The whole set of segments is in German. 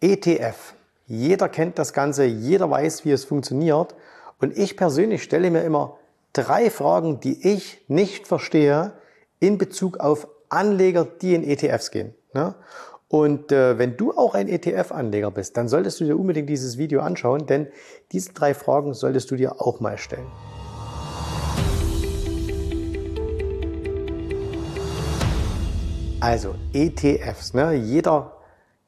ETF. Jeder kennt das Ganze, jeder weiß, wie es funktioniert. Und ich persönlich stelle mir immer drei Fragen, die ich nicht verstehe in Bezug auf Anleger, die in ETFs gehen. Ne? Und äh, wenn du auch ein ETF-Anleger bist, dann solltest du dir unbedingt dieses Video anschauen, denn diese drei Fragen solltest du dir auch mal stellen. Also ETFs. Ne? Jeder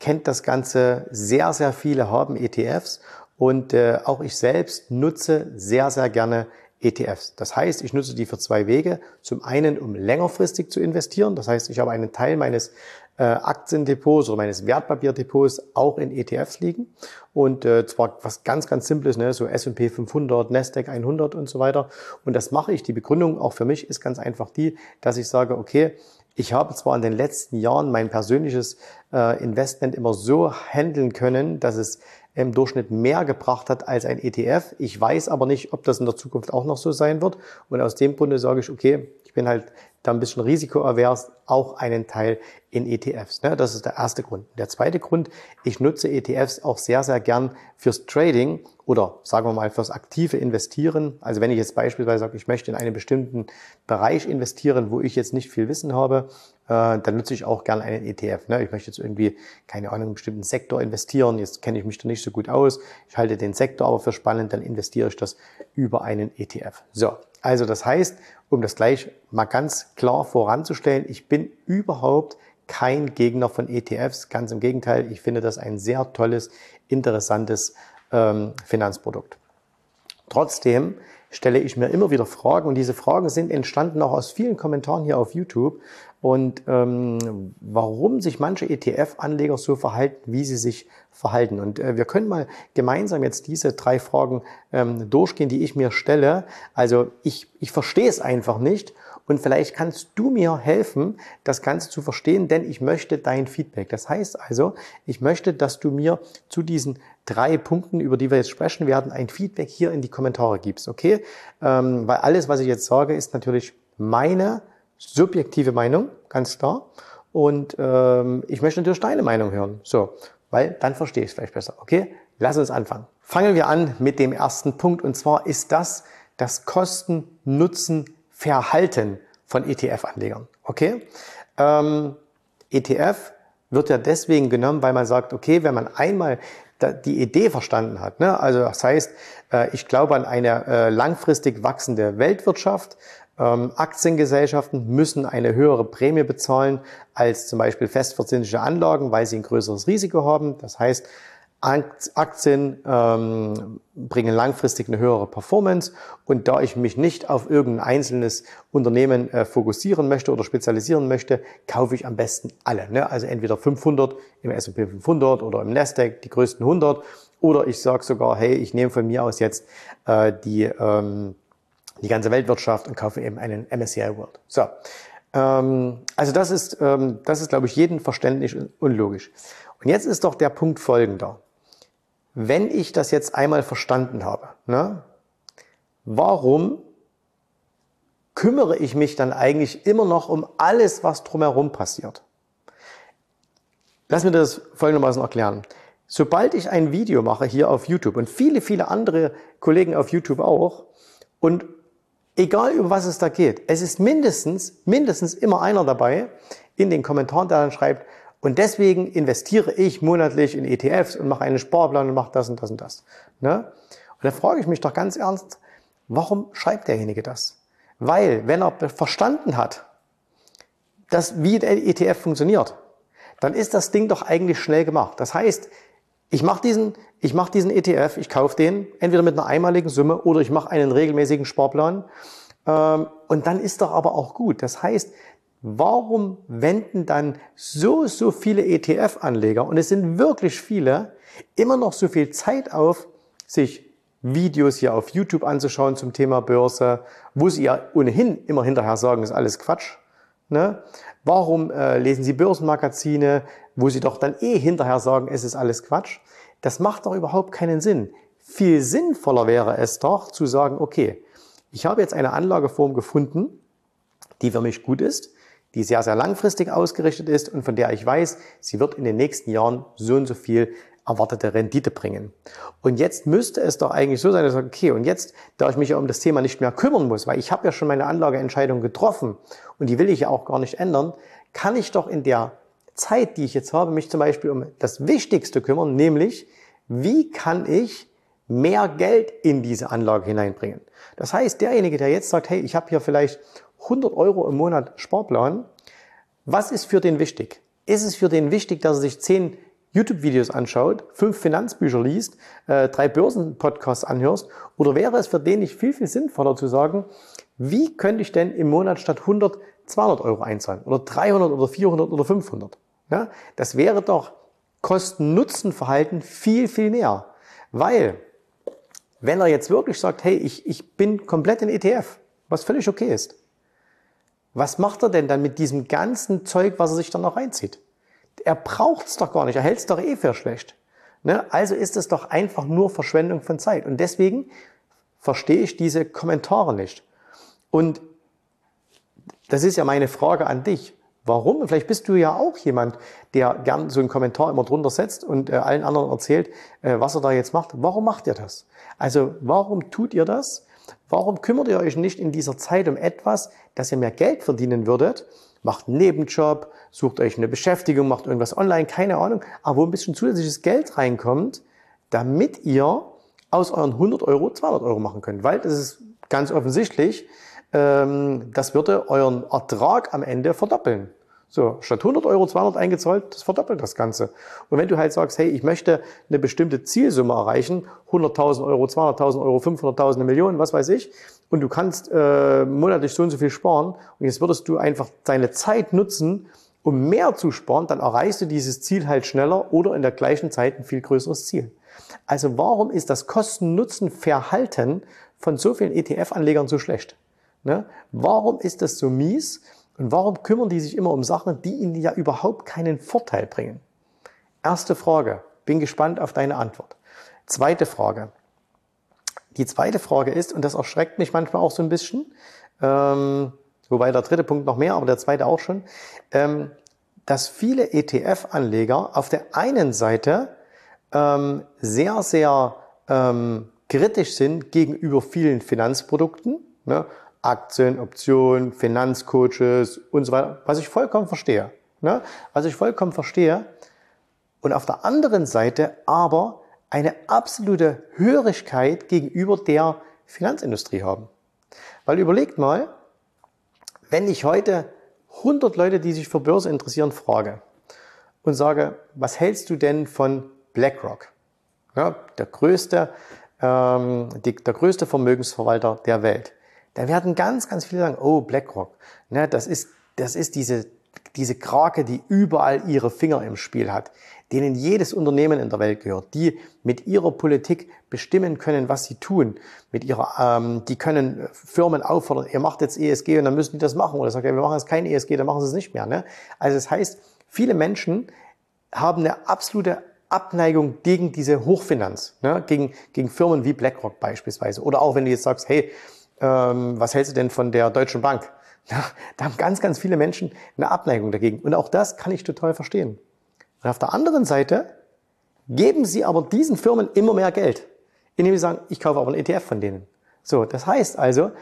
kennt das Ganze. Sehr, sehr viele haben ETFs und äh, auch ich selbst nutze sehr, sehr gerne ETFs. Das heißt, ich nutze die für zwei Wege. Zum einen, um längerfristig zu investieren. Das heißt, ich habe einen Teil meines äh, Aktiendepots oder meines Wertpapierdepots auch in ETFs liegen. Und äh, zwar was ganz, ganz Simples, ne? so S&P 500, Nasdaq 100 und so weiter. Und das mache ich. Die Begründung auch für mich ist ganz einfach die, dass ich sage, okay, ich habe zwar in den letzten Jahren mein persönliches äh, Investment immer so handeln können, dass es im Durchschnitt mehr gebracht hat als ein ETF. Ich weiß aber nicht, ob das in der Zukunft auch noch so sein wird. Und aus dem Grunde sage ich, okay, bin halt da ein bisschen risikoavers, auch einen Teil in ETFs. Ne? Das ist der erste Grund. Der zweite Grund, ich nutze ETFs auch sehr, sehr gern fürs Trading oder sagen wir mal fürs aktive Investieren. Also wenn ich jetzt beispielsweise sage, ich möchte in einen bestimmten Bereich investieren, wo ich jetzt nicht viel Wissen habe, äh, dann nutze ich auch gern einen ETF. Ne? Ich möchte jetzt irgendwie, keine Ahnung, in einen bestimmten Sektor investieren. Jetzt kenne ich mich da nicht so gut aus. Ich halte den Sektor aber für spannend, dann investiere ich das über einen ETF. So, also das heißt, um das gleich mal ganz klar voranzustellen, ich bin überhaupt kein Gegner von ETFs. Ganz im Gegenteil, ich finde das ein sehr tolles, interessantes ähm, Finanzprodukt. Trotzdem stelle ich mir immer wieder Fragen und diese Fragen sind entstanden auch aus vielen Kommentaren hier auf YouTube und ähm, warum sich manche ETF-Anleger so verhalten, wie sie sich verhalten. Und äh, wir können mal gemeinsam jetzt diese drei Fragen ähm, durchgehen, die ich mir stelle. Also ich, ich verstehe es einfach nicht und vielleicht kannst du mir helfen, das Ganze zu verstehen, denn ich möchte dein Feedback. Das heißt also, ich möchte, dass du mir zu diesen drei Punkten, über die wir jetzt sprechen werden, ein Feedback hier in die Kommentare gibst, okay? Ähm, weil alles, was ich jetzt sage, ist natürlich meine subjektive Meinung, ganz klar. Und ähm, ich möchte natürlich deine Meinung hören. So, weil dann verstehe ich es vielleicht besser. Okay, lass uns anfangen. Fangen wir an mit dem ersten Punkt und zwar ist das das Kosten-Nutzen Verhalten von ETF-Anlegern. Okay? Ähm, ETF wird ja deswegen genommen, weil man sagt, okay, wenn man einmal die Idee verstanden hat, ne? also das heißt, äh, ich glaube an eine äh, langfristig wachsende Weltwirtschaft, ähm, Aktiengesellschaften müssen eine höhere Prämie bezahlen als zum Beispiel festverzinsliche Anlagen, weil sie ein größeres Risiko haben. Das heißt, Aktien ähm, bringen langfristig eine höhere Performance und da ich mich nicht auf irgendein einzelnes Unternehmen äh, fokussieren möchte oder spezialisieren möchte, kaufe ich am besten alle. Ne? Also entweder 500 im S&P 500 oder im Nasdaq die größten 100 oder ich sage sogar, hey, ich nehme von mir aus jetzt äh, die, ähm, die ganze Weltwirtschaft und kaufe eben einen MSCI World. So, ähm, also das ist, ähm, das ist glaube ich jeden verständlich und logisch. Und jetzt ist doch der Punkt folgender wenn ich das jetzt einmal verstanden habe, ne, warum kümmere ich mich dann eigentlich immer noch um alles, was drumherum passiert? Lass mir das folgendermaßen erklären. Sobald ich ein Video mache hier auf YouTube und viele, viele andere Kollegen auf YouTube auch und egal über was es da geht, es ist mindestens, mindestens immer einer dabei in den Kommentaren, der dann schreibt, und deswegen investiere ich monatlich in ETFs und mache einen Sparplan und mache das und das und das. Ne? Und da frage ich mich doch ganz ernst, warum schreibt derjenige das? Weil, wenn er verstanden hat, dass, wie der ETF funktioniert, dann ist das Ding doch eigentlich schnell gemacht. Das heißt, ich mache diesen, ich mache diesen ETF, ich kaufe den entweder mit einer einmaligen Summe oder ich mache einen regelmäßigen Sparplan ähm, und dann ist doch aber auch gut. Das heißt, Warum wenden dann so, so viele ETF-Anleger, und es sind wirklich viele, immer noch so viel Zeit auf, sich Videos hier auf YouTube anzuschauen zum Thema Börse, wo sie ja ohnehin immer hinterher sagen, ist alles Quatsch. Ne? Warum äh, lesen sie Börsenmagazine, wo sie doch dann eh hinterher sagen, es ist alles Quatsch? Das macht doch überhaupt keinen Sinn. Viel sinnvoller wäre es doch zu sagen, okay, ich habe jetzt eine Anlageform gefunden, die für mich gut ist die sehr, sehr langfristig ausgerichtet ist und von der ich weiß, sie wird in den nächsten Jahren so und so viel erwartete Rendite bringen. Und jetzt müsste es doch eigentlich so sein, dass ich sage, okay, und jetzt, da ich mich ja um das Thema nicht mehr kümmern muss, weil ich habe ja schon meine Anlageentscheidung getroffen und die will ich ja auch gar nicht ändern, kann ich doch in der Zeit, die ich jetzt habe, mich zum Beispiel um das Wichtigste kümmern, nämlich, wie kann ich mehr Geld in diese Anlage hineinbringen? Das heißt, derjenige, der jetzt sagt, hey, ich habe hier vielleicht 100 Euro im Monat Sparplan, was ist für den wichtig? Ist es für den wichtig, dass er sich 10 YouTube-Videos anschaut, fünf Finanzbücher liest, äh, drei Börsenpodcasts anhörst? Oder wäre es für den nicht viel, viel sinnvoller zu sagen, wie könnte ich denn im Monat statt 100 200 Euro einzahlen? Oder 300 oder 400 oder 500? Ja, das wäre doch Kosten-Nutzen-Verhalten viel, viel näher. Weil, wenn er jetzt wirklich sagt, hey, ich, ich bin komplett in ETF, was völlig okay ist, was macht er denn dann mit diesem ganzen Zeug, was er sich dann noch reinzieht? Er braucht's doch gar nicht, er hält's doch eh für schlecht. Ne? Also ist es doch einfach nur Verschwendung von Zeit. Und deswegen verstehe ich diese Kommentare nicht. Und das ist ja meine Frage an dich. Warum? Vielleicht bist du ja auch jemand, der gern so einen Kommentar immer drunter setzt und äh, allen anderen erzählt, äh, was er da jetzt macht. Warum macht ihr das? Also warum tut ihr das? Warum kümmert ihr euch nicht in dieser Zeit um etwas, dass ihr mehr Geld verdienen würdet? Macht einen Nebenjob, sucht euch eine Beschäftigung, macht irgendwas online, keine Ahnung, aber wo ein bisschen zusätzliches Geld reinkommt, damit ihr aus euren 100 Euro 200 Euro machen könnt. Weil das ist ganz offensichtlich, ähm, das würde euren Ertrag am Ende verdoppeln. So, statt 100 Euro 200 eingezahlt, das verdoppelt das Ganze. Und wenn du halt sagst, hey, ich möchte eine bestimmte Zielsumme erreichen, 100.000 Euro, 200.000 Euro, 500.000, eine Million, was weiß ich, und du kannst äh, monatlich so und so viel sparen, und jetzt würdest du einfach deine Zeit nutzen, um mehr zu sparen, dann erreichst du dieses Ziel halt schneller oder in der gleichen Zeit ein viel größeres Ziel. Also warum ist das Kosten-Nutzen-Verhalten von so vielen ETF-Anlegern so schlecht? Ne? Warum ist das so mies? Und warum kümmern die sich immer um Sachen, die ihnen ja überhaupt keinen Vorteil bringen? Erste Frage. Bin gespannt auf deine Antwort. Zweite Frage. Die zweite Frage ist, und das erschreckt mich manchmal auch so ein bisschen, ähm, wobei der dritte Punkt noch mehr, aber der zweite auch schon, ähm, dass viele ETF-Anleger auf der einen Seite ähm, sehr, sehr ähm, kritisch sind gegenüber vielen Finanzprodukten. Ne? Aktien, Optionen, Finanzcoaches und so weiter, was ich vollkommen verstehe. Ne? Was ich vollkommen verstehe. Und auf der anderen Seite aber eine absolute Hörigkeit gegenüber der Finanzindustrie haben. Weil überlegt mal, wenn ich heute 100 Leute, die sich für Börse interessieren, frage und sage, was hältst du denn von BlackRock? Ja, der größte, ähm, die, der größte Vermögensverwalter der Welt. Da werden ganz, ganz viele sagen, oh, BlackRock, ne, das ist, das ist diese, diese Krake, die überall ihre Finger im Spiel hat, denen jedes Unternehmen in der Welt gehört, die mit ihrer Politik bestimmen können, was sie tun. Mit ihrer, ähm, die können Firmen auffordern, ihr macht jetzt ESG und dann müssen die das machen. Oder sagt, ja, wir machen jetzt kein ESG, dann machen sie es nicht mehr. Ne? Also das heißt, viele Menschen haben eine absolute Abneigung gegen diese Hochfinanz, ne? gegen, gegen Firmen wie BlackRock beispielsweise. Oder auch wenn du jetzt sagst, hey, ähm, was hältst du denn von der Deutschen Bank? Da haben ganz, ganz viele Menschen eine Abneigung dagegen. Und auch das kann ich total verstehen. Und auf der anderen Seite geben sie aber diesen Firmen immer mehr Geld, indem sie sagen, ich kaufe aber einen ETF von denen. So, das heißt also,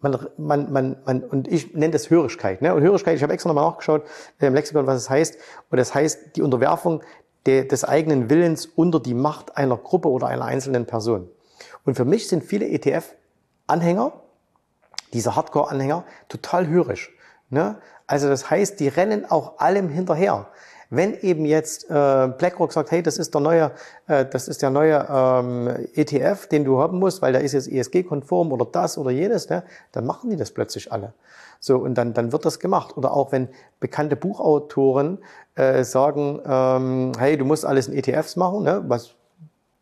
man, man, man, man und ich nenne das Hörigkeit. Ne? Und Hörigkeit, ich habe extra nochmal nachgeschaut äh, im Lexikon, was es heißt. Und das heißt die Unterwerfung de, des eigenen Willens unter die Macht einer Gruppe oder einer einzelnen Person. Und für mich sind viele ETF Anhänger, diese Hardcore-Anhänger, total hörisch. Ne? Also das heißt, die rennen auch allem hinterher. Wenn eben jetzt äh, BlackRock sagt, hey, das ist der neue, äh, das ist der neue ähm, ETF, den du haben musst, weil der ist jetzt ESG-konform oder das oder jenes, ne? dann machen die das plötzlich alle. So und dann dann wird das gemacht. Oder auch wenn bekannte Buchautoren äh, sagen, ähm, hey, du musst alles in ETFs machen, ne? was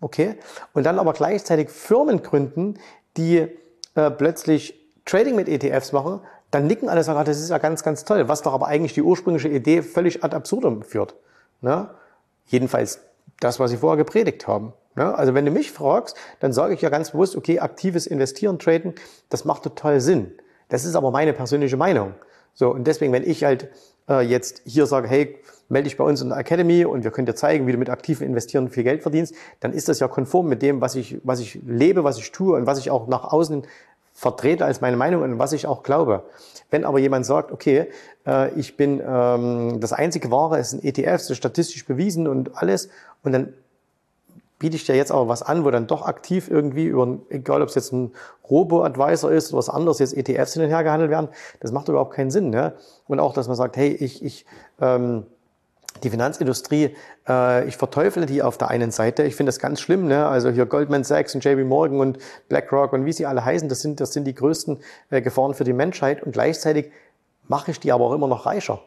okay, und dann aber gleichzeitig Firmen gründen, die äh, plötzlich Trading mit ETFs machen, dann nicken alle sagen, das ist ja ganz, ganz toll, was doch aber eigentlich die ursprüngliche Idee völlig ad absurdum führt. Ne? Jedenfalls das, was sie vorher gepredigt haben. Ne? Also wenn du mich fragst, dann sage ich ja ganz bewusst, okay, aktives Investieren, Traden, das macht total Sinn. Das ist aber meine persönliche Meinung. So, und deswegen, wenn ich halt äh, jetzt hier sage, hey, melde dich bei uns in der Academy und wir können dir zeigen, wie du mit aktiven Investieren viel Geld verdienst, dann ist das ja konform mit dem, was ich, was ich lebe, was ich tue und was ich auch nach außen vertrete als meine Meinung und was ich auch glaube. Wenn aber jemand sagt, okay, äh, ich bin ähm, das einzige Wahre, ist ein ETF, das ist statistisch bewiesen und alles, und dann biete ich dir jetzt aber was an, wo dann doch aktiv irgendwie über, egal ob es jetzt ein Robo-Advisor ist oder was anderes, jetzt ETFs hin und her gehandelt werden, das macht überhaupt keinen Sinn. Ne? Und auch, dass man sagt, hey, ich, ich ähm, die Finanzindustrie, äh, ich verteufle die auf der einen Seite. Ich finde das ganz schlimm. Ne? Also hier Goldman Sachs und JP Morgan und BlackRock und wie sie alle heißen, das sind, das sind die größten äh, Gefahren für die Menschheit. Und gleichzeitig mache ich die aber auch immer noch reicher.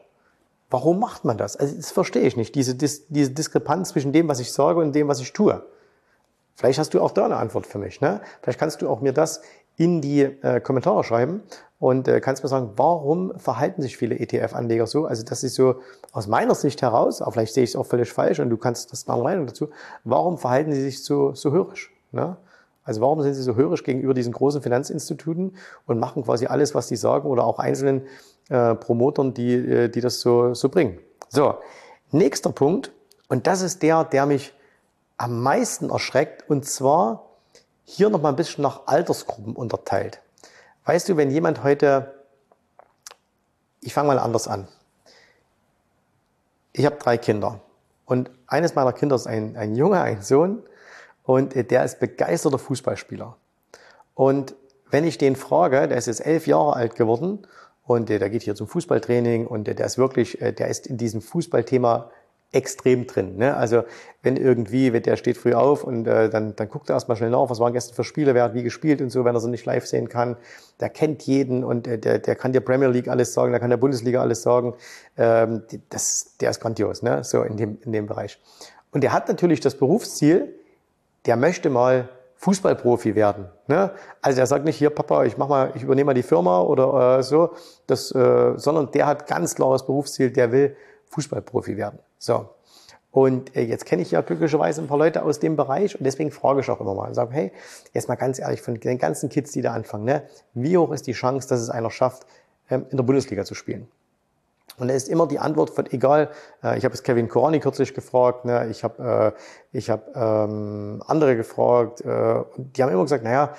Warum macht man das? Also das verstehe ich nicht, diese, Dis diese Diskrepanz zwischen dem, was ich sage und dem, was ich tue. Vielleicht hast du auch da eine Antwort für mich. Ne? Vielleicht kannst du auch mir das in die äh, Kommentare schreiben und äh, kannst mir sagen, warum verhalten sich viele ETF-Anleger so? Also das ist so aus meiner Sicht heraus, aber vielleicht sehe ich es auch völlig falsch und du kannst das deine Meinung dazu, warum verhalten sie sich so, so hörisch? Ne? Also warum sind sie so hörisch gegenüber diesen großen Finanzinstituten und machen quasi alles, was die sagen oder auch einzelnen äh, Promotern, die, äh, die das so, so bringen. So, nächster Punkt, und das ist der, der mich am meisten erschreckt, und zwar hier nochmal ein bisschen nach Altersgruppen unterteilt. Weißt du, wenn jemand heute, ich fange mal anders an. Ich habe drei Kinder und eines meiner Kinder ist ein, ein Junge, ein Sohn und der ist begeisterter Fußballspieler. Und wenn ich den frage, der ist jetzt elf Jahre alt geworden und der, geht hier zum Fußballtraining und der, der ist wirklich, äh, der ist in diesem Fußballthema extrem drin. Ne? Also wenn irgendwie, wenn der steht früh auf und äh, dann, dann guckt er erstmal schnell nach, was waren gestern für Spiele, wer hat wie gespielt und so, wenn er sie nicht live sehen kann. Der kennt jeden und äh, der, der kann der Premier League alles sagen, der kann der Bundesliga alles sagen. Ähm, das, der ist grandios, ne? so in dem, in dem Bereich. Und der hat natürlich das Berufsziel, der möchte mal Fußballprofi werden. Ne? Also er sagt nicht hier, Papa, ich mach mal, ich übernehme mal die Firma oder äh, so, das, äh, sondern der hat ganz klares Berufsziel, der will Fußballprofi werden. So. Und äh, jetzt kenne ich ja glücklicherweise ein paar Leute aus dem Bereich und deswegen frage ich auch immer mal und sage, hey, jetzt mal ganz ehrlich, von den ganzen Kids, die da anfangen, ne, wie hoch ist die Chance, dass es einer schafft, ähm, in der Bundesliga zu spielen? Und da ist immer die Antwort von, egal, äh, ich habe jetzt Kevin Korani kürzlich gefragt, ne, ich habe äh, ich hab, ähm, andere gefragt, äh, die haben immer gesagt, naja,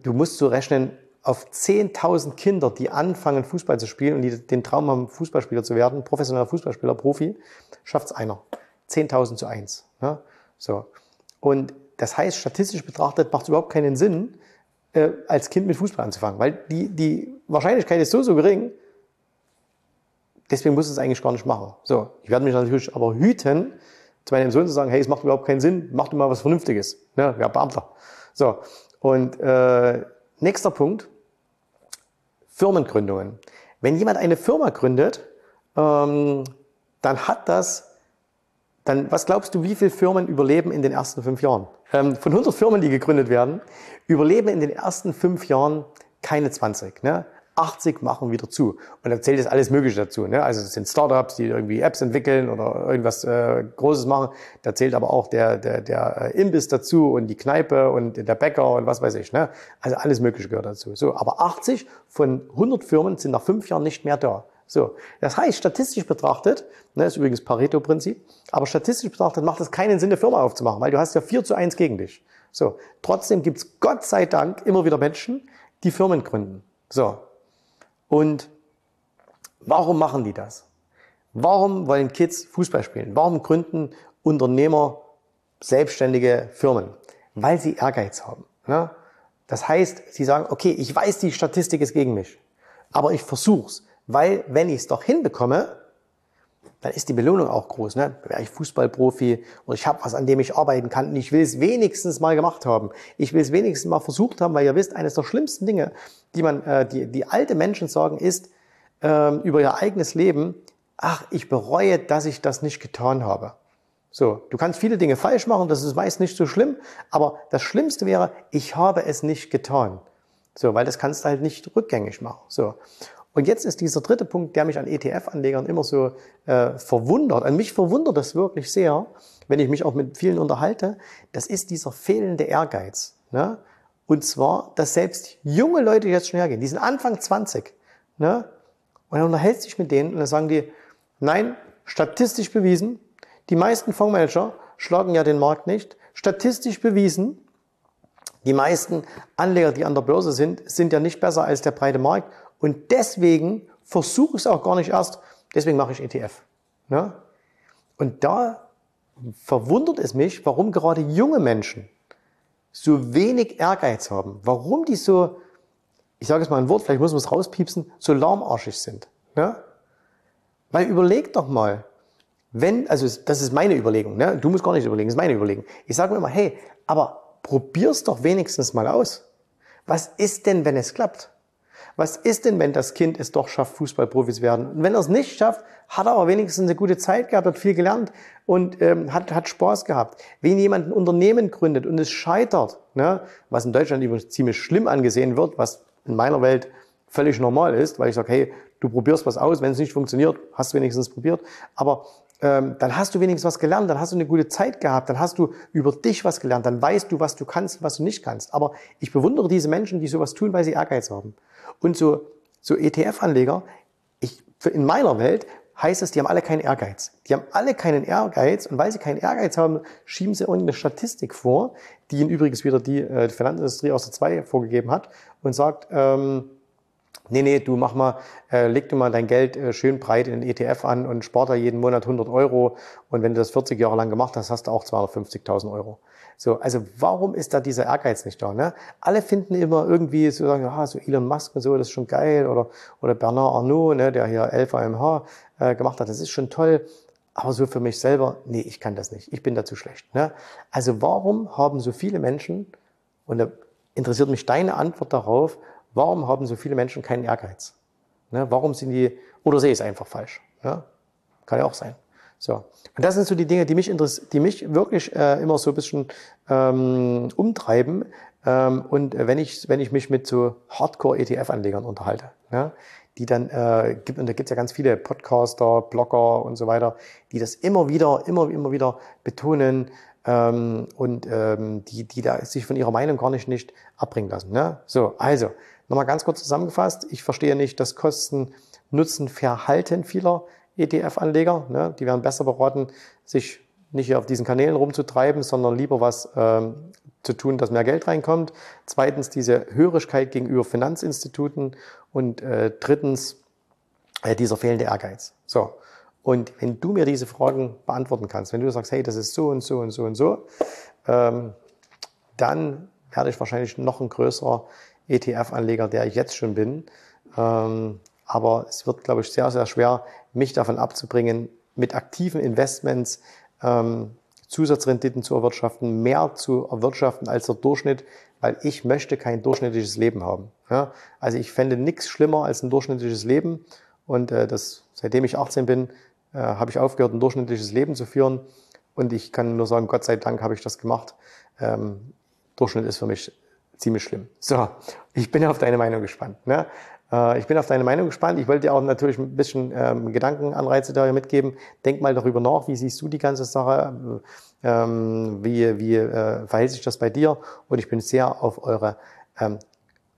du musst so rechnen, auf 10.000 Kinder, die anfangen, Fußball zu spielen und die den Traum haben, Fußballspieler zu werden, professioneller Fußballspieler, Profi, schafft es einer. 10.000 zu 1. Ne? So. Und das heißt, statistisch betrachtet macht es überhaupt keinen Sinn, äh, als Kind mit Fußball anzufangen, weil die, die Wahrscheinlichkeit ist so, so gering, deswegen muss es eigentlich gar nicht machen. So, ich werde mich natürlich aber hüten, zu meinem Sohn zu sagen, hey, es macht überhaupt keinen Sinn, mach du mal was Vernünftiges. Ja, ja Beamter. So, und äh, nächster Punkt, Firmengründungen. Wenn jemand eine Firma gründet, ähm, dann hat das, dann, was glaubst du, wie viele Firmen überleben in den ersten fünf Jahren? Ähm, von 100 Firmen, die gegründet werden, überleben in den ersten fünf Jahren keine 20. Ne? 80 machen wieder zu. Und da zählt jetzt alles Mögliche dazu. Ne? Also es sind Startups, die irgendwie Apps entwickeln oder irgendwas äh, Großes machen. Da zählt aber auch der, der, der äh, Imbiss dazu und die Kneipe und der Bäcker und was weiß ich. Ne? Also alles Mögliche gehört dazu. So, aber 80 von 100 Firmen sind nach fünf Jahren nicht mehr da. So, das heißt, statistisch betrachtet, ne, ist übrigens Pareto-Prinzip, aber statistisch betrachtet macht es keinen Sinn, eine Firma aufzumachen, weil du hast ja 4 zu 1 gegen dich. So, trotzdem gibt's Gott sei Dank immer wieder Menschen, die Firmen gründen. So, und warum machen die das? Warum wollen Kids Fußball spielen? Warum gründen Unternehmer selbstständige Firmen? Weil sie Ehrgeiz haben. Ne? Das heißt, sie sagen, okay, ich weiß, die Statistik ist gegen mich, aber ich versuch's, weil wenn ich es doch hinbekomme, dann ist die Belohnung auch groß. Ne? Wäre ich Fußballprofi und ich habe was, an dem ich arbeiten kann und ich will es wenigstens mal gemacht haben. Ich will es wenigstens mal versucht haben, weil ihr wisst, eines der schlimmsten Dinge, die man, äh, die, die alte Menschen sagen, ist ähm, über ihr eigenes Leben, ach, ich bereue, dass ich das nicht getan habe. So, du kannst viele Dinge falsch machen, das ist meist nicht so schlimm, aber das Schlimmste wäre, ich habe es nicht getan. So, weil das kannst du halt nicht rückgängig machen. So. Und jetzt ist dieser dritte Punkt, der mich an ETF-Anlegern immer so äh, verwundert. An mich verwundert das wirklich sehr, wenn ich mich auch mit vielen unterhalte. Das ist dieser fehlende Ehrgeiz. Ne? Und zwar, dass selbst junge Leute jetzt schon hergehen, die sind Anfang 20, ne? Und dann unterhältst du dich mit denen und dann sagen die, nein, statistisch bewiesen, die meisten Fondsmanager schlagen ja den Markt nicht. Statistisch bewiesen, die meisten Anleger, die an der Börse sind, sind ja nicht besser als der breite Markt. Und deswegen versuche ich es auch gar nicht erst. Deswegen mache ich ETF. Ne? Und da verwundert es mich, warum gerade junge Menschen so wenig Ehrgeiz haben. Warum die so, ich sage jetzt mal ein Wort, vielleicht muss man es rauspiepsen, so lahmarschig sind. Ne? Weil überleg doch mal, wenn, also das ist meine Überlegung, ne? du musst gar nicht überlegen, das ist meine Überlegung. Ich sage mir immer, hey, aber probier's doch wenigstens mal aus. Was ist denn, wenn es klappt? Was ist denn, wenn das Kind es doch schafft, Fußballprofis werden? Und wenn er es nicht schafft, hat er aber wenigstens eine gute Zeit gehabt, hat viel gelernt und ähm, hat, hat Spaß gehabt. Wenn jemand ein Unternehmen gründet und es scheitert, ne, was in Deutschland übrigens ziemlich schlimm angesehen wird, was in meiner Welt völlig normal ist, weil ich sage, hey, du probierst was aus, wenn es nicht funktioniert, hast du wenigstens probiert. Aber ähm, dann hast du wenigstens was gelernt, dann hast du eine gute Zeit gehabt, dann hast du über dich was gelernt, dann weißt du, was du kannst, was du nicht kannst. Aber ich bewundere diese Menschen, die sowas tun, weil sie Ehrgeiz haben. Und so, so ETF-Anleger, ich, in meiner Welt heißt es, die haben alle keinen Ehrgeiz. Die haben alle keinen Ehrgeiz und weil sie keinen Ehrgeiz haben, schieben sie irgendeine Statistik vor, die ihnen übrigens wieder die, äh, die Finanzindustrie aus der 2 vorgegeben hat und sagt, ähm, Nee, nee, du mach mal, äh, leg du mal dein Geld äh, schön breit in den ETF an und spar da jeden Monat 100 Euro. Und wenn du das 40 Jahre lang gemacht hast, hast du auch 250.000 Euro. So, also warum ist da dieser Ehrgeiz nicht da? Ne? Alle finden immer irgendwie so sagen, ah, so Elon Musk und so, das ist schon geil. Oder, oder Bernard Arnault, ne, der hier 11 AMH äh, gemacht hat, das ist schon toll. Aber so für mich selber, nee, ich kann das nicht. Ich bin dazu schlecht. Ne? Also warum haben so viele Menschen, und da interessiert mich deine Antwort darauf, Warum haben so viele Menschen keinen Ehrgeiz? Ne, warum sind die, oder sehe ich es einfach falsch? Ne? Kann ja auch sein. So. Und das sind so die Dinge, die mich, die mich wirklich äh, immer so ein bisschen ähm, umtreiben. Ähm, und wenn ich, wenn ich mich mit so Hardcore-ETF-Anlegern unterhalte, ne, die dann, äh, gibt, und da gibt es ja ganz viele Podcaster, Blogger und so weiter, die das immer wieder, immer, immer wieder betonen, ähm, und ähm, die, die da sich von ihrer Meinung gar nicht, nicht abbringen lassen. Ne? So, also, Nochmal ganz kurz zusammengefasst. Ich verstehe nicht das Kosten-Nutzen-Verhalten vieler ETF-Anleger. Ne? Die werden besser beraten, sich nicht auf diesen Kanälen rumzutreiben, sondern lieber was ähm, zu tun, dass mehr Geld reinkommt. Zweitens diese Hörigkeit gegenüber Finanzinstituten und äh, drittens äh, dieser fehlende Ehrgeiz. So. Und wenn du mir diese Fragen beantworten kannst, wenn du sagst, hey, das ist so und so und so und so, ähm, dann werde ich wahrscheinlich noch ein größerer ETF-Anleger, der ich jetzt schon bin. Ähm, aber es wird, glaube ich, sehr, sehr schwer, mich davon abzubringen, mit aktiven Investments ähm, Zusatzrenditen zu erwirtschaften, mehr zu erwirtschaften als der Durchschnitt, weil ich möchte kein durchschnittliches Leben haben. Also ich fände nichts schlimmer als ein durchschnittliches Leben. Und äh, das, seitdem ich 18 bin, äh, habe ich aufgehört, ein durchschnittliches Leben zu führen. Und ich kann nur sagen, Gott sei Dank habe ich das gemacht. Ähm, Durchschnitt ist für mich ziemlich schlimm. So, ich bin auf deine Meinung gespannt. Ne? Äh, ich bin auf deine Meinung gespannt. Ich wollte dir auch natürlich ein bisschen ähm, Gedankenanreize da mitgeben. Denk mal darüber nach, wie siehst du die ganze Sache? Ähm, wie wie äh, verhält sich das bei dir? Und ich bin sehr auf eure, ähm,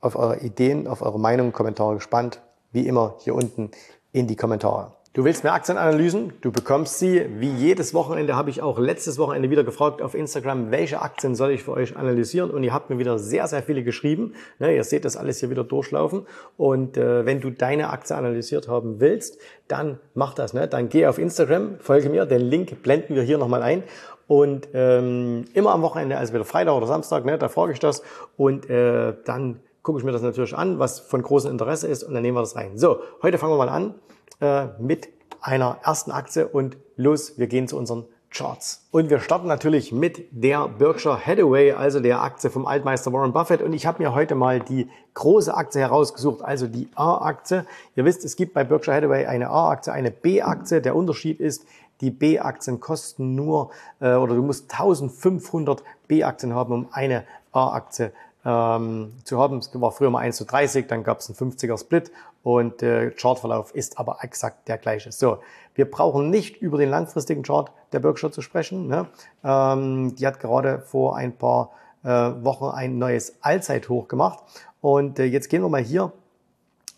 auf eure Ideen, auf eure Meinungen, Kommentare gespannt. Wie immer hier unten in die Kommentare. Du willst mehr Aktienanalysen? Du bekommst sie. Wie jedes Wochenende habe ich auch letztes Wochenende wieder gefragt auf Instagram, welche Aktien soll ich für euch analysieren? Und ihr habt mir wieder sehr, sehr viele geschrieben. Ne, ihr seht das alles hier wieder durchlaufen. Und äh, wenn du deine Aktie analysiert haben willst, dann mach das. Ne? Dann geh auf Instagram, folge mir. Den Link blenden wir hier nochmal ein. Und ähm, immer am Wochenende, also wieder Freitag oder Samstag, ne, da frage ich das. Und äh, dann gucke ich mir das natürlich an, was von großem Interesse ist. Und dann nehmen wir das rein. So, heute fangen wir mal an äh, mit einer ersten Aktie und los, wir gehen zu unseren Charts. Und wir starten natürlich mit der Berkshire Hathaway, also der Aktie vom Altmeister Warren Buffett. Und ich habe mir heute mal die große Aktie herausgesucht, also die A-Aktie. Ihr wisst, es gibt bei Berkshire Hathaway eine A-Aktie, eine B-Aktie. Der Unterschied ist, die B-Aktien kosten nur, äh, oder du musst 1500 B-Aktien haben, um eine A-Aktie ähm, zu haben. Es war früher mal 1 zu 30, dann gab es einen 50er Split und der Chartverlauf ist aber exakt der gleiche. So, wir brauchen nicht über den langfristigen Chart der Berkshire zu sprechen. Ne? Ähm, die hat gerade vor ein paar äh, Wochen ein neues Allzeithoch gemacht und äh, jetzt gehen wir mal hier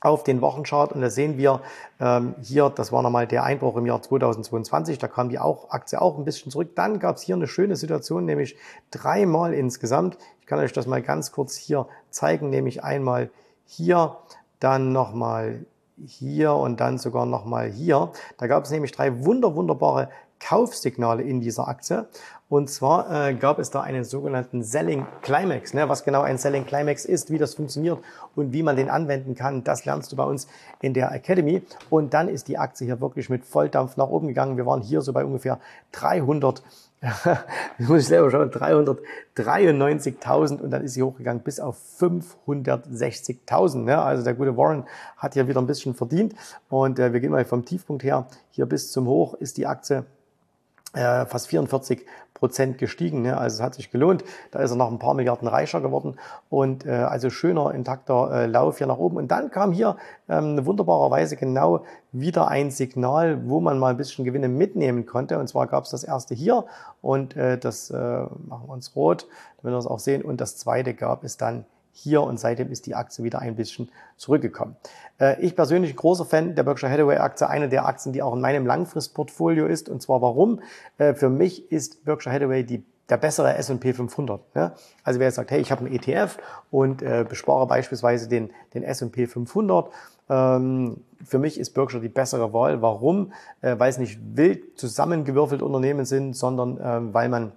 auf den Wochenchart und da sehen wir ähm, hier, das war nochmal der Einbruch im Jahr 2022, da kam die auch, Aktie auch ein bisschen zurück. Dann gab es hier eine schöne Situation, nämlich dreimal insgesamt. Ich kann euch das mal ganz kurz hier zeigen, nämlich einmal hier, dann nochmal hier und dann sogar nochmal hier. Da gab es nämlich drei wunder, wunderbare Kaufsignale in dieser Aktie. Und zwar äh, gab es da einen sogenannten Selling Climax. Ne? Was genau ein Selling Climax ist, wie das funktioniert und wie man den anwenden kann, das lernst du bei uns in der Academy. Und dann ist die Aktie hier wirklich mit Volldampf nach oben gegangen. Wir waren hier so bei ungefähr 300 das muss ich selber schauen, 393.000 und dann ist sie hochgegangen bis auf 560.000. Ne? Also der gute Warren hat hier wieder ein bisschen verdient und äh, wir gehen mal vom Tiefpunkt her, hier bis zum Hoch ist die Aktie äh, fast 44 Prozent gestiegen. Ne? Also es hat sich gelohnt. Da ist er noch ein paar Milliarden reicher geworden. Und äh, also schöner, intakter äh, Lauf hier nach oben. Und dann kam hier ähm, wunderbarerweise genau wieder ein Signal, wo man mal ein bisschen Gewinne mitnehmen konnte. Und zwar gab es das erste hier und äh, das äh, machen wir uns rot, damit wir das auch sehen. Und das zweite gab es dann hier und seitdem ist die Aktie wieder ein bisschen zurückgekommen. Äh, ich persönlich großer Fan der Berkshire Hathaway Aktie, eine der Aktien, die auch in meinem Langfristportfolio ist. Und zwar warum? Äh, für mich ist Berkshire Hathaway die der bessere S&P 500. Ne? Also wer jetzt sagt, hey, ich habe einen ETF und äh, bespare beispielsweise den, den S&P 500, ähm, für mich ist Berkshire die bessere Wahl. Warum? Äh, weil es nicht wild zusammengewürfelt Unternehmen sind, sondern äh, weil man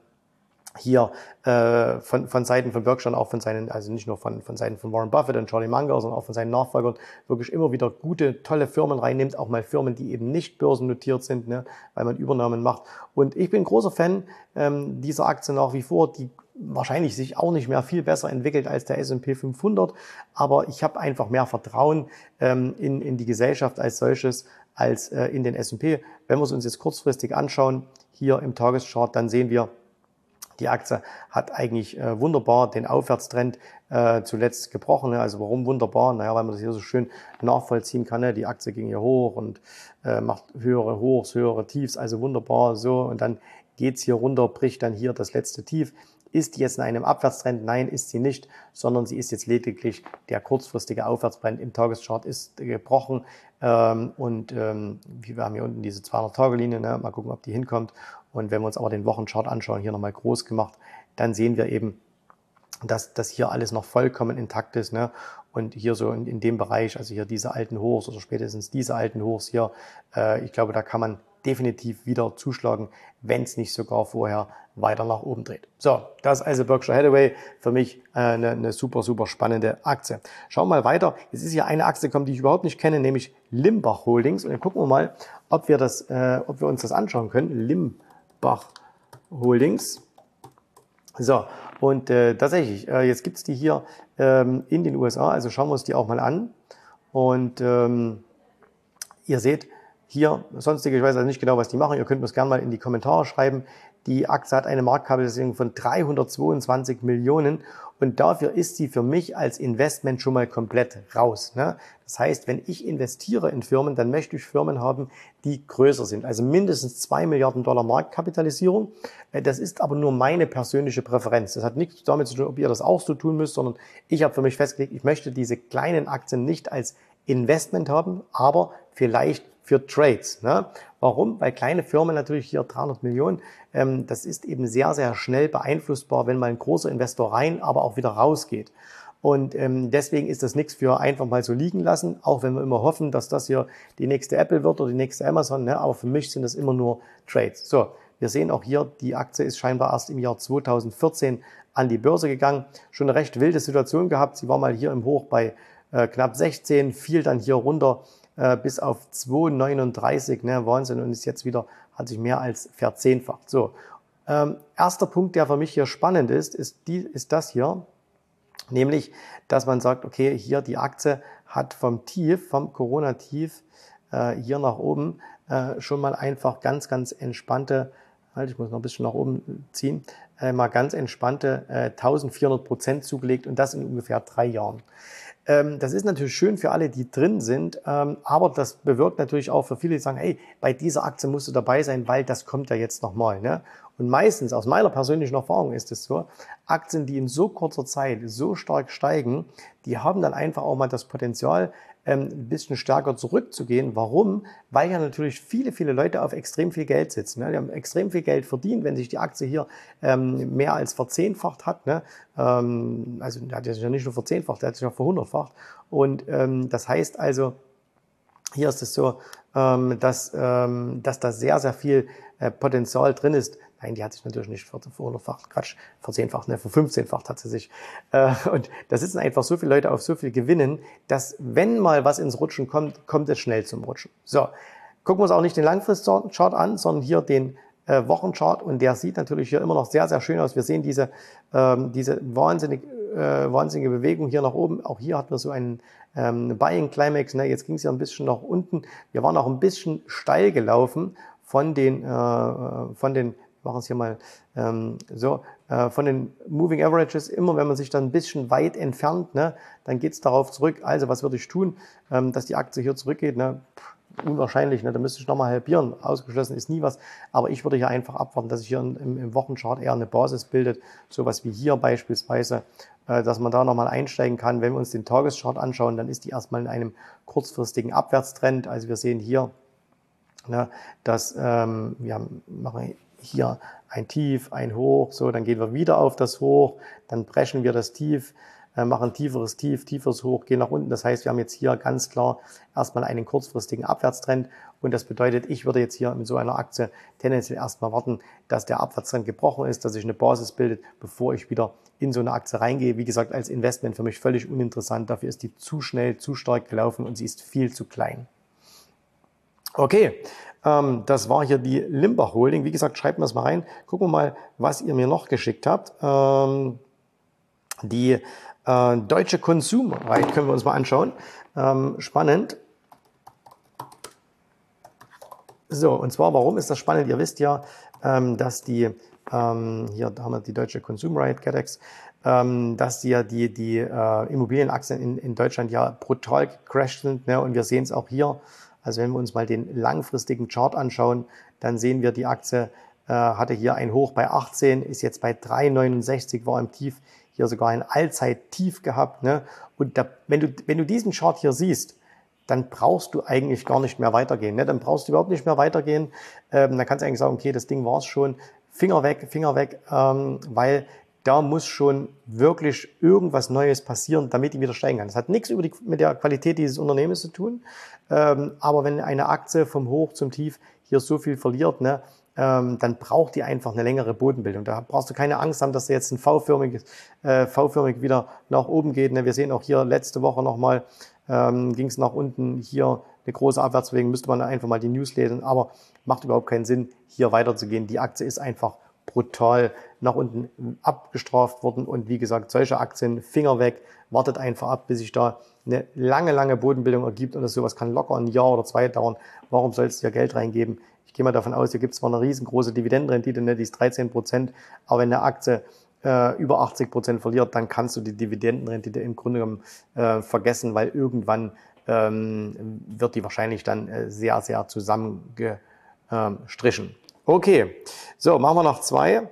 hier äh, von, von Seiten von Berkshire und auch von seinen, also nicht nur von, von Seiten von Warren Buffett und Charlie Munger, sondern auch von seinen Nachfolgern wirklich immer wieder gute, tolle Firmen reinnimmt, auch mal Firmen, die eben nicht börsennotiert sind, ne, weil man Übernahmen macht. Und ich bin großer Fan ähm, dieser Aktie nach wie vor, die wahrscheinlich sich auch nicht mehr viel besser entwickelt als der S&P 500, aber ich habe einfach mehr Vertrauen ähm, in, in die Gesellschaft als solches als äh, in den S&P. Wenn wir es uns jetzt kurzfristig anschauen, hier im Tageschart, dann sehen wir, die Aktie hat eigentlich äh, wunderbar den Aufwärtstrend äh, zuletzt gebrochen. Ne? Also warum wunderbar? Naja, weil man das hier so schön nachvollziehen kann. Ne? Die Aktie ging hier hoch und äh, macht höhere Hochs, höhere Tiefs. Also wunderbar so. Und dann geht's hier runter, bricht dann hier das letzte Tief. Ist die jetzt in einem Abwärtstrend? Nein, ist sie nicht, sondern sie ist jetzt lediglich der kurzfristige Aufwärtstrend im Tageschart ist gebrochen. Ähm, und ähm, wir haben hier unten diese 200-Tage-Linie. Ne? Mal gucken, ob die hinkommt. Und wenn wir uns aber den Wochenchart anschauen, hier nochmal groß gemacht, dann sehen wir eben, dass das hier alles noch vollkommen intakt ist. Ne? Und hier so in, in dem Bereich, also hier diese alten Hochs oder spätestens diese alten Hochs hier, äh, ich glaube, da kann man definitiv wieder zuschlagen, wenn es nicht sogar vorher weiter nach oben dreht. So, das ist also Berkshire Hathaway für mich äh, eine, eine super, super spannende Aktie. Schauen wir mal weiter. Jetzt ist hier eine Aktie gekommen, die ich überhaupt nicht kenne, nämlich Limbach Holdings. Und dann gucken wir mal, ob wir, das, äh, ob wir uns das anschauen können. Limbach Holdings. So, und äh, tatsächlich, äh, jetzt gibt's die hier ähm, in den USA, also schauen wir uns die auch mal an. Und ähm, ihr seht, hier, sonstige, ich weiß also nicht genau, was die machen. Ihr könnt mir es gerne mal in die Kommentare schreiben. Die Aktie hat eine Marktkapitalisierung von 322 Millionen und dafür ist sie für mich als Investment schon mal komplett raus. Ne? Das heißt, wenn ich investiere in Firmen, dann möchte ich Firmen haben, die größer sind. Also mindestens zwei Milliarden Dollar Marktkapitalisierung. Äh, das ist aber nur meine persönliche Präferenz. Das hat nichts damit zu tun, ob ihr das auch so tun müsst, sondern ich habe für mich festgelegt, ich möchte diese kleinen Aktien nicht als Investment haben, aber vielleicht für Trades. Ne? Warum? Weil kleine Firmen natürlich hier 300 Millionen, ähm, das ist eben sehr, sehr schnell beeinflussbar, wenn mal ein großer Investor rein, aber auch wieder rausgeht. Und ähm, deswegen ist das nichts für einfach mal so liegen lassen, auch wenn wir immer hoffen, dass das hier die nächste Apple wird oder die nächste Amazon. Ne? Aber für mich sind das immer nur Trades. So, wir sehen auch hier, die Aktie ist scheinbar erst im Jahr 2014 an die Börse gegangen. Schon eine recht wilde Situation gehabt. Sie war mal hier im Hoch bei äh, knapp 16, fiel dann hier runter äh, bis auf 2,39, ne, Wahnsinn, und ist jetzt wieder, hat sich mehr als verzehnfacht. So, ähm, erster Punkt, der für mich hier spannend ist, ist, die, ist das hier, nämlich, dass man sagt, okay, hier die Aktie hat vom Tief, vom Corona-Tief äh, hier nach oben äh, schon mal einfach ganz, ganz entspannte, halt, ich muss noch ein bisschen nach oben ziehen, äh, mal ganz entspannte äh, 1400 Prozent zugelegt und das in ungefähr drei Jahren. Ähm, das ist natürlich schön für alle, die drin sind, ähm, aber das bewirkt natürlich auch für viele, die sagen, hey, bei dieser Aktie musst du dabei sein, weil das kommt ja jetzt nochmal. Ne? Und meistens, aus meiner persönlichen Erfahrung ist es so, Aktien, die in so kurzer Zeit so stark steigen, die haben dann einfach auch mal das Potenzial, ein bisschen stärker zurückzugehen. Warum? Weil ja natürlich viele, viele Leute auf extrem viel Geld sitzen. Ne? Die haben extrem viel Geld verdient, wenn sich die Aktie hier ähm, mehr als verzehnfacht hat. Ne? Ähm, also der hat sich ja nicht nur verzehnfacht, der hat sich ja verhundertfacht. Und ähm, das heißt also, hier ist es so, ähm, dass, ähm, dass da sehr, sehr viel äh, Potenzial drin ist. Nein, die hat sich natürlich nicht verhundertfacht, Quatsch, verzehnfacht, ne, verfünfzehnfacht hat sie sich. Äh, und da sitzen einfach so viele Leute auf so viel Gewinnen, dass wenn mal was ins Rutschen kommt, kommt es schnell zum Rutschen. So, gucken wir uns auch nicht den Langfristchart an, sondern hier den äh, Wochenchart und der sieht natürlich hier immer noch sehr, sehr schön aus. Wir sehen diese, ähm, diese wahnsinnig, äh, wahnsinnige Bewegung hier nach oben. Auch hier hatten wir so einen ähm, Buying Climax. Ne? Jetzt ging es ja ein bisschen nach unten. Wir waren auch ein bisschen steil gelaufen von den, von den machen es hier mal ähm, so, äh, von den Moving Averages, immer wenn man sich dann ein bisschen weit entfernt, ne, dann geht es darauf zurück. Also was würde ich tun, ähm, dass die Aktie hier zurückgeht? Ne? Pff, unwahrscheinlich, ne? da müsste ich nochmal halbieren. Ausgeschlossen ist nie was. Aber ich würde hier einfach abwarten, dass sich hier im, im Wochenchart eher eine Basis bildet. Sowas wie hier beispielsweise, äh, dass man da nochmal einsteigen kann. Wenn wir uns den Tageschart anschauen, dann ist die erstmal in einem kurzfristigen Abwärtstrend. Also wir sehen hier, ne, dass ähm, wir machen hier ein Tief, ein Hoch, so, dann gehen wir wieder auf das Hoch, dann brechen wir das Tief, äh, machen tieferes Tief, tieferes Hoch, gehen nach unten. Das heißt, wir haben jetzt hier ganz klar erstmal einen kurzfristigen Abwärtstrend und das bedeutet, ich würde jetzt hier mit so einer Aktie tendenziell erstmal warten, dass der Abwärtstrend gebrochen ist, dass sich eine Basis bildet, bevor ich wieder in so eine Aktie reingehe. Wie gesagt, als Investment für mich völlig uninteressant. Dafür ist die zu schnell, zu stark gelaufen und sie ist viel zu klein. Okay, ähm, das war hier die Limbach Holding. Wie gesagt, schreibt mir das mal rein. Gucken wir mal, was ihr mir noch geschickt habt. Ähm, die äh, deutsche Konsumreit können wir uns mal anschauen. Ähm, spannend. So, und zwar, warum ist das spannend? Ihr wisst ja, ähm, dass die, ähm, hier haben wir die deutsche Konsumreit, GetEx, ähm, dass die ja die, die äh, Immobilienaktien in, in Deutschland ja brutal gecrashed sind. Ne? Und wir sehen es auch hier also wenn wir uns mal den langfristigen Chart anschauen, dann sehen wir, die Aktie äh, hatte hier ein Hoch bei 18, ist jetzt bei 3,69, war im Tief hier sogar ein Allzeit-Tief gehabt. Ne? Und da, wenn, du, wenn du diesen Chart hier siehst, dann brauchst du eigentlich gar nicht mehr weitergehen. Ne? Dann brauchst du überhaupt nicht mehr weitergehen. Ähm, dann kannst du eigentlich sagen, okay, das Ding war es schon. Finger weg, Finger weg, ähm, weil da muss schon wirklich irgendwas Neues passieren, damit die wieder steigen kann. Das hat nichts über die, mit der Qualität dieses Unternehmens zu tun. Ähm, aber wenn eine Aktie vom Hoch zum Tief hier so viel verliert, ne, ähm, dann braucht die einfach eine längere Bodenbildung. Da brauchst du keine Angst haben, dass du jetzt ein V-förmig, äh, V-förmig wieder nach oben geht. Ne? Wir sehen auch hier letzte Woche nochmal, ähm, ging es nach unten, hier eine große Abwärtsbewegung, müsste man einfach mal die News lesen, aber macht überhaupt keinen Sinn, hier weiterzugehen. Die Aktie ist einfach brutal nach unten abgestraft worden. Und wie gesagt, solche Aktien, Finger weg, wartet einfach ab, bis sich da eine lange, lange Bodenbildung ergibt. Und das sowas kann locker ein Jahr oder zwei dauern. Warum sollst du hier Geld reingeben? Ich gehe mal davon aus, hier gibt es zwar eine riesengroße Dividendenrendite, ne, die ist 13 Prozent, aber wenn eine Aktie äh, über 80 Prozent verliert, dann kannst du die Dividendenrendite im Grunde genommen äh, vergessen, weil irgendwann ähm, wird die wahrscheinlich dann äh, sehr, sehr zusammengestrichen. Okay, so, machen wir noch zwei.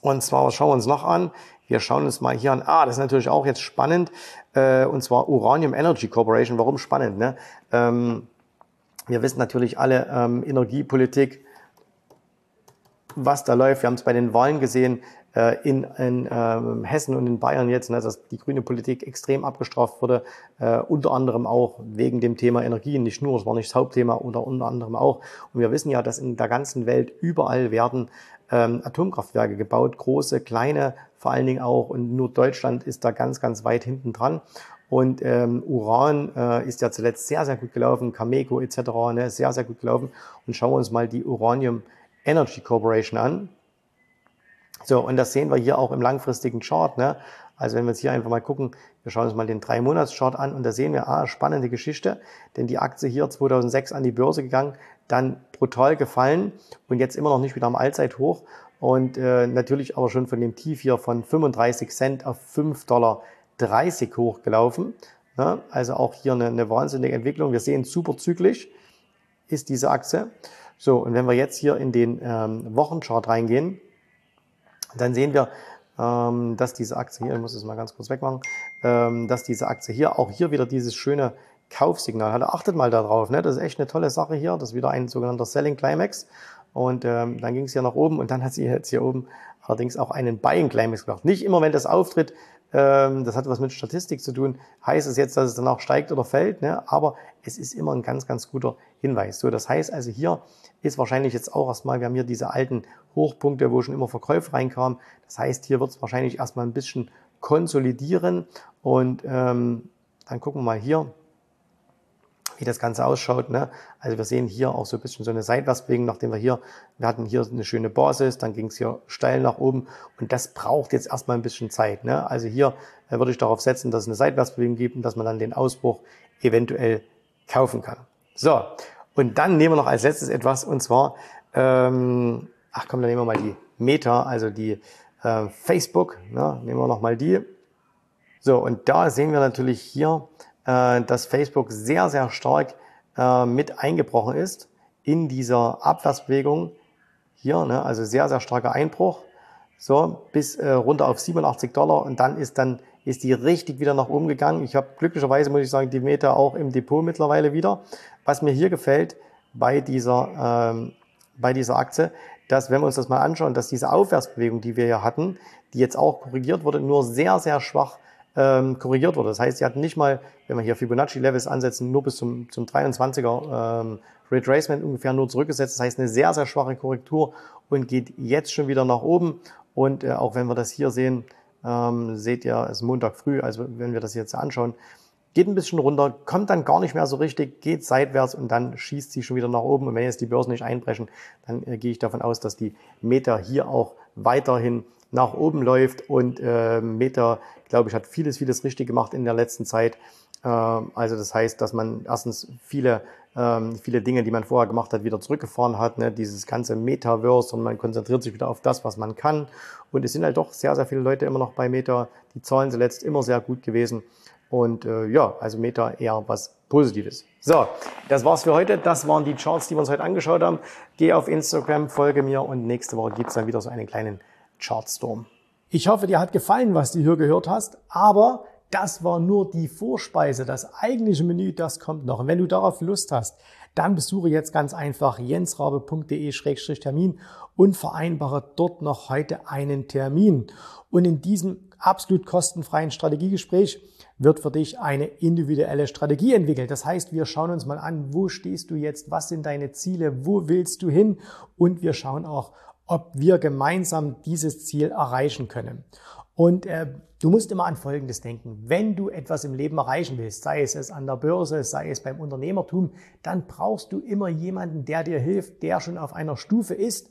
Und zwar schauen wir uns noch an. Wir schauen uns mal hier an. Ah, das ist natürlich auch jetzt spannend. Äh, und zwar Uranium Energy Corporation. Warum spannend? Ne? Ähm, wir wissen natürlich alle ähm, Energiepolitik, was da läuft. Wir haben es bei den Wahlen gesehen in, in äh, Hessen und in Bayern jetzt, ne, dass die grüne Politik extrem abgestraft wurde, äh, unter anderem auch wegen dem Thema Energie, nicht nur, es war nicht das Hauptthema, oder unter anderem auch. Und wir wissen ja, dass in der ganzen Welt überall werden ähm, Atomkraftwerke gebaut, große, kleine, vor allen Dingen auch. Und nur Deutschland ist da ganz, ganz weit hinten dran. Und ähm, Uran äh, ist ja zuletzt sehr, sehr gut gelaufen, Cameco etc. Ne, sehr, sehr gut gelaufen. Und schauen wir uns mal die Uranium Energy Corporation an. So, und das sehen wir hier auch im langfristigen Chart. Ne? Also wenn wir jetzt hier einfach mal gucken, wir schauen uns mal den drei monats chart an und da sehen wir, ah, spannende Geschichte, denn die Aktie hier 2006 an die Börse gegangen, dann brutal gefallen und jetzt immer noch nicht wieder am Allzeithoch und äh, natürlich aber schon von dem Tief hier von 35 Cent auf 5,30 Dollar hochgelaufen. Ne? Also auch hier eine, eine wahnsinnige Entwicklung. Wir sehen super ist diese Aktie. So, und wenn wir jetzt hier in den ähm, Wochenchart reingehen, dann sehen wir, ähm, dass diese Aktie hier, ich muss es mal ganz kurz wegmachen, ähm, dass diese Aktie hier auch hier wieder dieses schöne Kaufsignal hat. Achtet mal darauf, ne? das ist echt eine tolle Sache hier. Das ist wieder ein sogenannter Selling Climax. Und ähm, dann ging es hier nach oben und dann hat sie jetzt hier oben allerdings auch einen Buying Climax gemacht. Nicht immer, wenn das auftritt, das hat was mit Statistik zu tun, heißt es jetzt, dass es danach steigt oder fällt, ne? aber es ist immer ein ganz, ganz guter Hinweis. So, das heißt also hier ist wahrscheinlich jetzt auch erstmal, wir haben hier diese alten Hochpunkte, wo schon immer Verkäufe reinkamen. Das heißt, hier wird es wahrscheinlich erstmal ein bisschen konsolidieren und ähm, dann gucken wir mal hier, wie das Ganze ausschaut. Ne? Also wir sehen hier auch so ein bisschen so eine Seitwärtsbewegung, nachdem wir hier, wir hatten hier eine schöne Basis, dann ging es hier steil nach oben und das braucht jetzt erstmal ein bisschen Zeit. Ne? Also hier äh, würde ich darauf setzen, dass es eine Seitwärtsbewegung gibt und dass man dann den Ausbruch eventuell kaufen kann. So, und dann nehmen wir noch als letztes etwas und zwar, ähm, ach komm, dann nehmen wir mal die Meta, also die äh, Facebook, ne? nehmen wir noch mal die. So, und da sehen wir natürlich hier, dass Facebook sehr, sehr stark äh, mit eingebrochen ist in dieser Abwärtsbewegung hier, ne, also sehr, sehr starker Einbruch, so bis äh, runter auf 87 Dollar und dann ist dann ist die richtig wieder nach oben gegangen. Ich habe glücklicherweise, muss ich sagen, die Meta auch im Depot mittlerweile wieder. Was mir hier gefällt bei dieser, ähm, bei dieser Aktie, dass, wenn wir uns das mal anschauen, dass diese Aufwärtsbewegung, die wir hier hatten, die jetzt auch korrigiert wurde, nur sehr, sehr schwach ähm, korrigiert wurde. Das heißt, sie hatten nicht mal, wenn wir hier Fibonacci-Levels ansetzen, nur bis zum, zum 23er ähm, Retracement ungefähr nur zurückgesetzt. Das heißt, eine sehr, sehr schwache Korrektur und geht jetzt schon wieder nach oben. Und äh, auch wenn wir das hier sehen, ähm, seht ihr, es ist Montag früh, also wenn wir das jetzt anschauen, geht ein bisschen runter, kommt dann gar nicht mehr so richtig, geht seitwärts und dann schießt sie schon wieder nach oben. Und wenn jetzt die Börsen nicht einbrechen, dann äh, gehe ich davon aus, dass die Meta hier auch weiterhin nach oben läuft und äh, Meta, glaube ich, hat vieles, vieles richtig gemacht in der letzten Zeit. Äh, also das heißt, dass man erstens viele, ähm, viele Dinge, die man vorher gemacht hat, wieder zurückgefahren hat, ne? dieses ganze Metaverse und man konzentriert sich wieder auf das, was man kann. Und es sind halt doch sehr, sehr viele Leute immer noch bei Meta. Die Zahlen zuletzt immer sehr gut gewesen. Und äh, ja, also Meta eher was Positives. So, das war's für heute. Das waren die Charts, die wir uns heute angeschaut haben. Geh auf Instagram, folge mir und nächste Woche gibt's dann wieder so einen kleinen Chartstorm. Ich hoffe, dir hat gefallen, was du hier gehört hast, aber das war nur die Vorspeise. Das eigentliche Menü, das kommt noch. Und wenn du darauf Lust hast, dann besuche jetzt ganz einfach jensrabe.de-termin und vereinbare dort noch heute einen Termin. Und in diesem absolut kostenfreien Strategiegespräch wird für dich eine individuelle Strategie entwickelt. Das heißt, wir schauen uns mal an, wo stehst du jetzt, was sind deine Ziele, wo willst du hin und wir schauen auch, ob wir gemeinsam dieses Ziel erreichen können. Und äh, du musst immer an Folgendes denken. Wenn du etwas im Leben erreichen willst, sei es es an der Börse, sei es beim Unternehmertum, dann brauchst du immer jemanden, der dir hilft, der schon auf einer Stufe ist,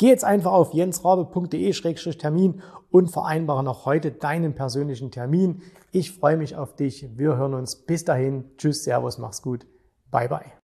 geh jetzt einfach auf jensrabe.de-termin und vereinbare noch heute deinen persönlichen Termin. Ich freue mich auf dich. Wir hören uns. Bis dahin. Tschüss, Servus, mach's gut. Bye bye.